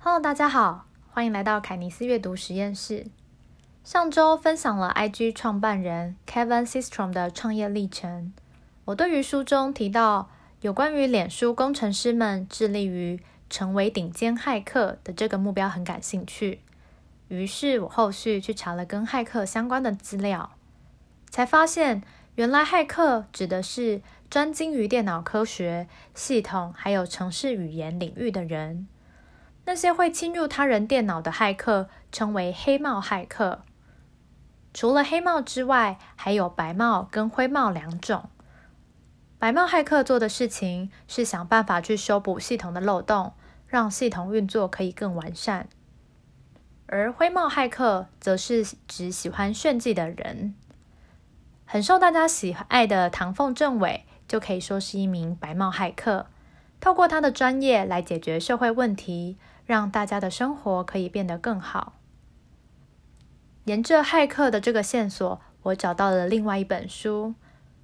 Hello，大家好，欢迎来到凯尼斯阅读实验室。上周分享了 IG 创办人 Kevin Systrom 的创业历程。我对于书中提到有关于脸书工程师们致力于成为顶尖骇客的这个目标很感兴趣，于是我后续去查了跟骇客相关的资料，才发现原来骇客指的是专精于电脑科学、系统还有程式语言领域的人。那些会侵入他人电脑的骇客称为黑帽骇客。除了黑帽之外，还有白帽跟灰帽两种。白帽骇客做的事情是想办法去修补系统的漏洞，让系统运作可以更完善。而灰帽骇客则是指喜欢炫技的人。很受大家喜爱的唐凤政委就可以说是一名白帽骇客，透过他的专业来解决社会问题。让大家的生活可以变得更好。沿着骇客的这个线索，我找到了另外一本书，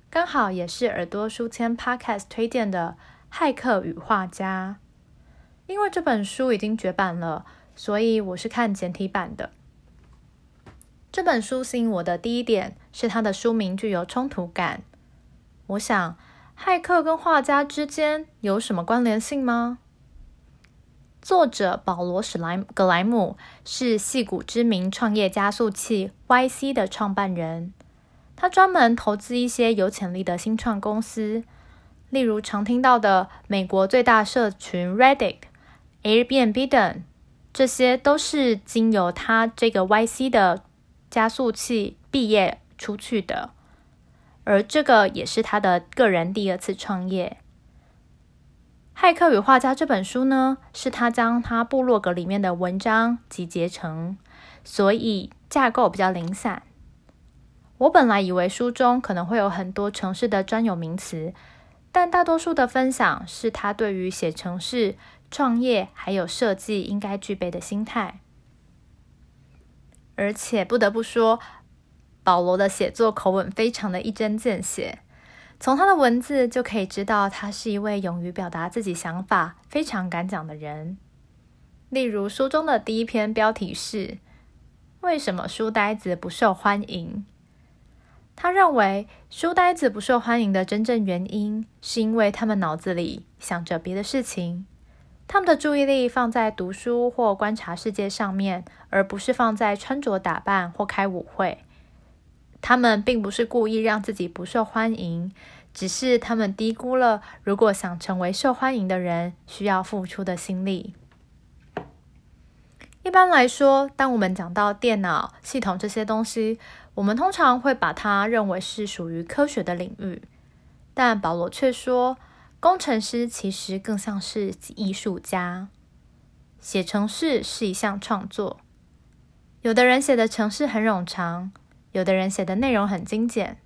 刚好也是耳朵书签 Podcast 推荐的《骇客与画家》。因为这本书已经绝版了，所以我是看简体版的。这本书吸引我的第一点是它的书名具有冲突感。我想，骇客跟画家之间有什么关联性吗？作者保罗·史莱格莱姆是戏谷知名创业加速器 YC 的创办人。他专门投资一些有潜力的新创公司，例如常听到的美国最大社群 Reddit、Airbnb 等，这些都是经由他这个 YC 的加速器毕业出去的。而这个也是他的个人第二次创业。《骇客与画家》这本书呢，是他将他部落格里面的文章集结成，所以架构比较零散。我本来以为书中可能会有很多城市的专有名词，但大多数的分享是他对于写城市、创业还有设计应该具备的心态。而且不得不说，保罗的写作口吻非常的一针见血。从他的文字就可以知道，他是一位勇于表达自己想法、非常敢讲的人。例如，书中的第一篇标题是“为什么书呆子不受欢迎”。他认为，书呆子不受欢迎的真正原因，是因为他们脑子里想着别的事情，他们的注意力放在读书或观察世界上面，而不是放在穿着打扮或开舞会。他们并不是故意让自己不受欢迎，只是他们低估了如果想成为受欢迎的人需要付出的心力。一般来说，当我们讲到电脑系统这些东西，我们通常会把它认为是属于科学的领域。但保罗却说，工程师其实更像是艺术家，写程式是一项创作。有的人写的程式很冗长。有的人写的内容很精简，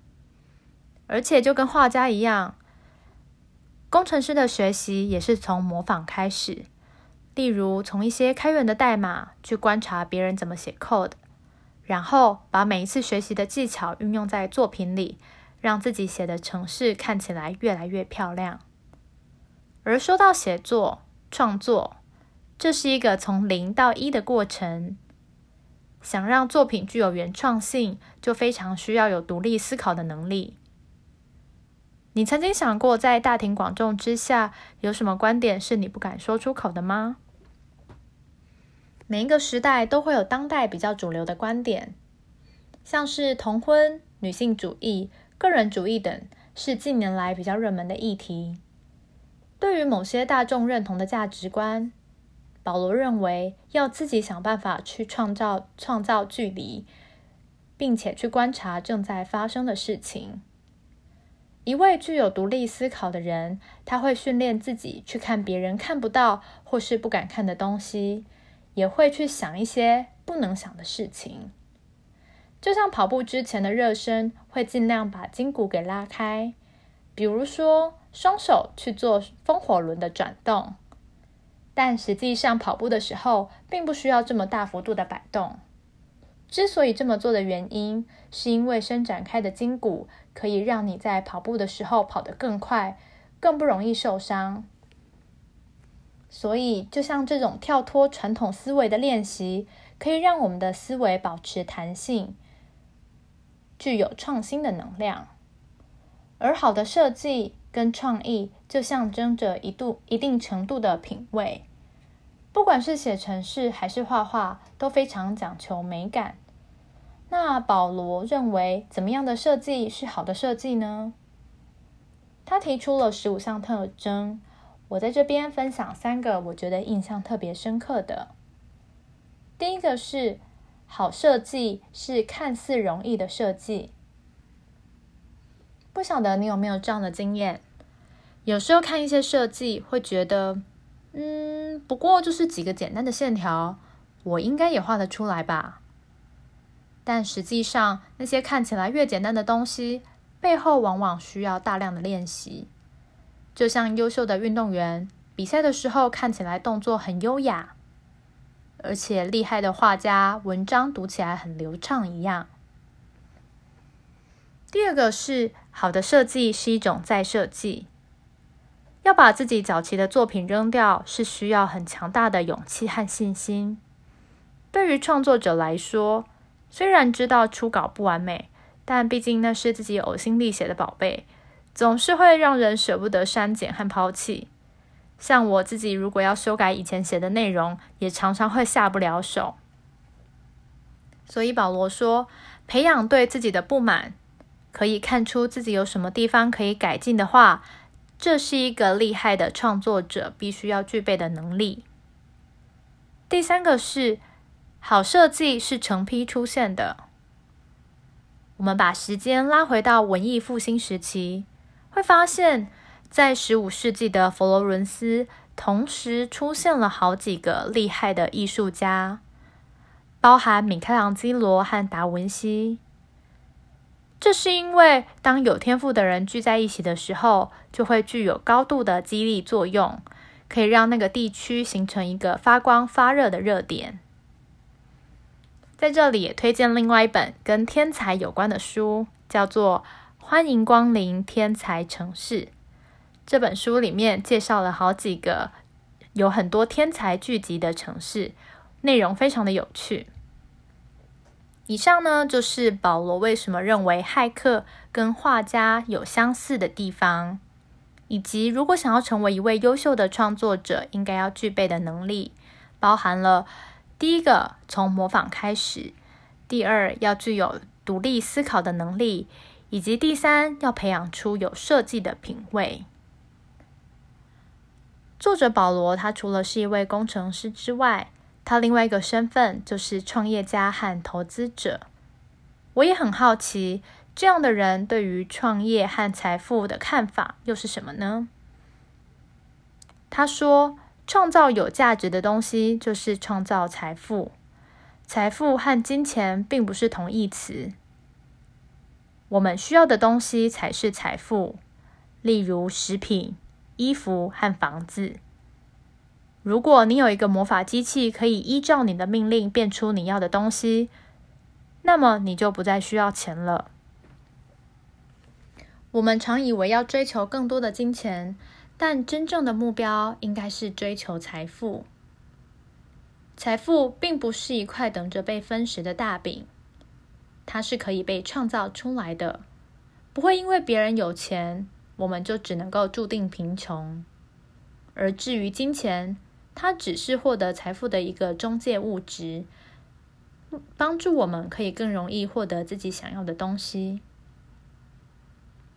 而且就跟画家一样，工程师的学习也是从模仿开始。例如，从一些开源的代码去观察别人怎么写 code，然后把每一次学习的技巧运用在作品里，让自己写的程式看起来越来越漂亮。而说到写作创作，这是一个从零到一的过程。想让作品具有原创性，就非常需要有独立思考的能力。你曾经想过，在大庭广众之下，有什么观点是你不敢说出口的吗？每一个时代都会有当代比较主流的观点，像是同婚、女性主义、个人主义等，是近年来比较热门的议题。对于某些大众认同的价值观。保罗认为，要自己想办法去创造创造距离，并且去观察正在发生的事情。一位具有独立思考的人，他会训练自己去看别人看不到或是不敢看的东西，也会去想一些不能想的事情。就像跑步之前的热身，会尽量把筋骨给拉开，比如说双手去做风火轮的转动。但实际上，跑步的时候并不需要这么大幅度的摆动。之所以这么做的原因，是因为伸展开的筋骨可以让你在跑步的时候跑得更快，更不容易受伤。所以，就像这种跳脱传统思维的练习，可以让我们的思维保持弹性，具有创新的能量。而好的设计跟创意，就象征着一度一定程度的品味。不管是写程式还是画画，都非常讲求美感。那保罗认为，怎么样的设计是好的设计呢？他提出了十五项特征。我在这边分享三个我觉得印象特别深刻的。第一个是好设计是看似容易的设计。不晓得你有没有这样的经验？有时候看一些设计，会觉得，嗯，不过就是几个简单的线条，我应该也画得出来吧。但实际上，那些看起来越简单的东西，背后往往需要大量的练习。就像优秀的运动员比赛的时候看起来动作很优雅，而且厉害的画家文章读起来很流畅一样。第二个是好的设计是一种再设计，要把自己早期的作品扔掉是需要很强大的勇气和信心。对于创作者来说，虽然知道初稿不完美，但毕竟那是自己呕心沥血的宝贝。总是会让人舍不得删减和抛弃。像我自己，如果要修改以前写的内容，也常常会下不了手。所以保罗说，培养对自己的不满，可以看出自己有什么地方可以改进的话，这是一个厉害的创作者必须要具备的能力。第三个是，好设计是成批出现的。我们把时间拉回到文艺复兴时期。会发现，在十五世纪的佛罗伦斯，同时出现了好几个厉害的艺术家，包含米开朗基罗和达文西。这是因为，当有天赋的人聚在一起的时候，就会具有高度的激励作用，可以让那个地区形成一个发光发热的热点。在这里也推荐另外一本跟天才有关的书，叫做。欢迎光临天才城市。这本书里面介绍了好几个有很多天才聚集的城市，内容非常的有趣。以上呢就是保罗为什么认为骇客跟画家有相似的地方，以及如果想要成为一位优秀的创作者，应该要具备的能力，包含了第一个从模仿开始，第二要具有独立思考的能力。以及第三，要培养出有设计的品味。作者保罗，他除了是一位工程师之外，他另外一个身份就是创业家和投资者。我也很好奇，这样的人对于创业和财富的看法又是什么呢？他说：“创造有价值的东西就是创造财富，财富和金钱并不是同义词。”我们需要的东西才是财富，例如食品、衣服和房子。如果你有一个魔法机器，可以依照你的命令变出你要的东西，那么你就不再需要钱了。我们常以为要追求更多的金钱，但真正的目标应该是追求财富。财富并不是一块等着被分食的大饼。它是可以被创造出来的，不会因为别人有钱，我们就只能够注定贫穷。而至于金钱，它只是获得财富的一个中介物质，帮助我们可以更容易获得自己想要的东西。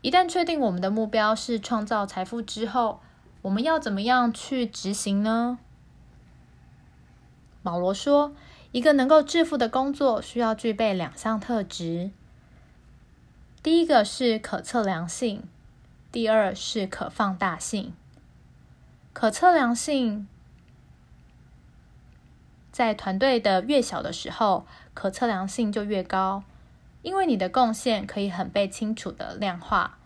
一旦确定我们的目标是创造财富之后，我们要怎么样去执行呢？保罗说。一个能够致富的工作需要具备两项特质：第一个是可测量性，第二是可放大性。可测量性在团队的越小的时候，可测量性就越高，因为你的贡献可以很被清楚的量化。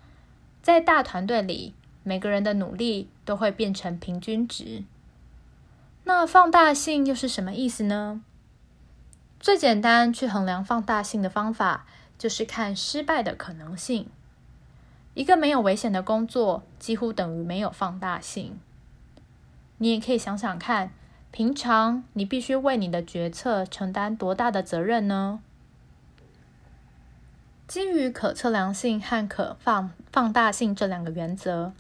在大团队里，每个人的努力都会变成平均值。那放大性又是什么意思呢？最简单去衡量放大性的方法，就是看失败的可能性。一个没有危险的工作，几乎等于没有放大性。你也可以想想看，平常你必须为你的决策承担多大的责任呢？基于可测量性和可放放大性这两个原则，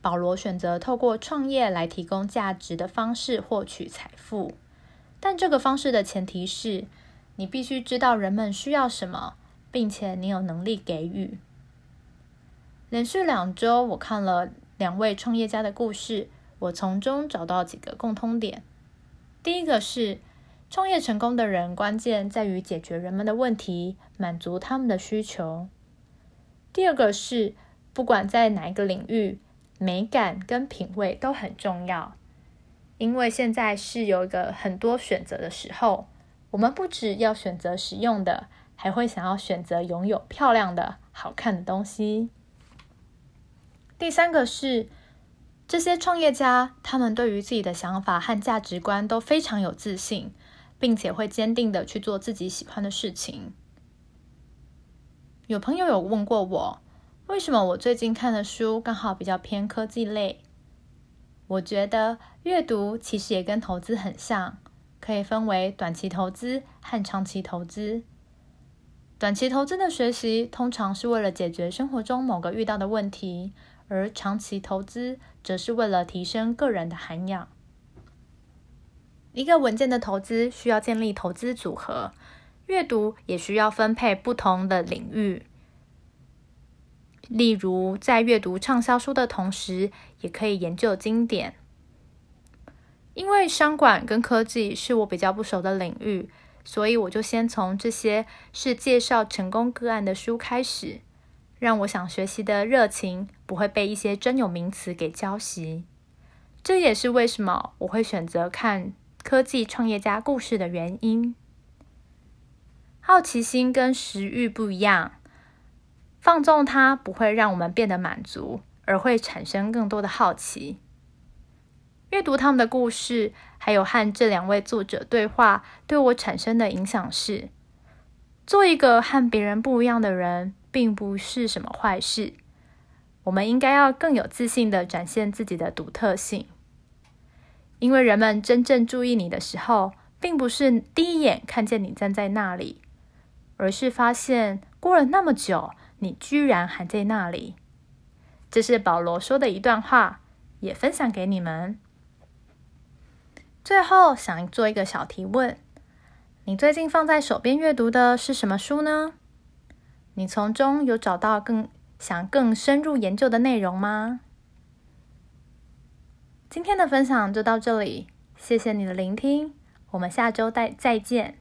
保罗选择透过创业来提供价值的方式获取财富。但这个方式的前提是，你必须知道人们需要什么，并且你有能力给予。连续两周，我看了两位创业家的故事，我从中找到几个共通点。第一个是，创业成功的人关键在于解决人们的问题，满足他们的需求。第二个是，不管在哪一个领域，美感跟品味都很重要。因为现在是有一个很多选择的时候，我们不只要选择实用的，还会想要选择拥有漂亮的、好看的东西。第三个是，这些创业家他们对于自己的想法和价值观都非常有自信，并且会坚定的去做自己喜欢的事情。有朋友有问过我，为什么我最近看的书刚好比较偏科技类？我觉得阅读其实也跟投资很像，可以分为短期投资和长期投资。短期投资的学习通常是为了解决生活中某个遇到的问题，而长期投资则是为了提升个人的涵养。一个稳健的投资需要建立投资组合，阅读也需要分配不同的领域。例如，在阅读畅销书的同时，也可以研究经典。因为商管跟科技是我比较不熟的领域，所以我就先从这些是介绍成功个案的书开始，让我想学习的热情不会被一些专有名词给浇熄。这也是为什么我会选择看科技创业家故事的原因。好奇心跟食欲不一样。放纵它不会让我们变得满足，而会产生更多的好奇。阅读他们的故事，还有和这两位作者对话，对我产生的影响是：做一个和别人不一样的人，并不是什么坏事。我们应该要更有自信的展现自己的独特性，因为人们真正注意你的时候，并不是第一眼看见你站在那里，而是发现过了那么久。你居然还在那里！这是保罗说的一段话，也分享给你们。最后想做一个小提问：你最近放在手边阅读的是什么书呢？你从中有找到更想更深入研究的内容吗？今天的分享就到这里，谢谢你的聆听，我们下周再再见。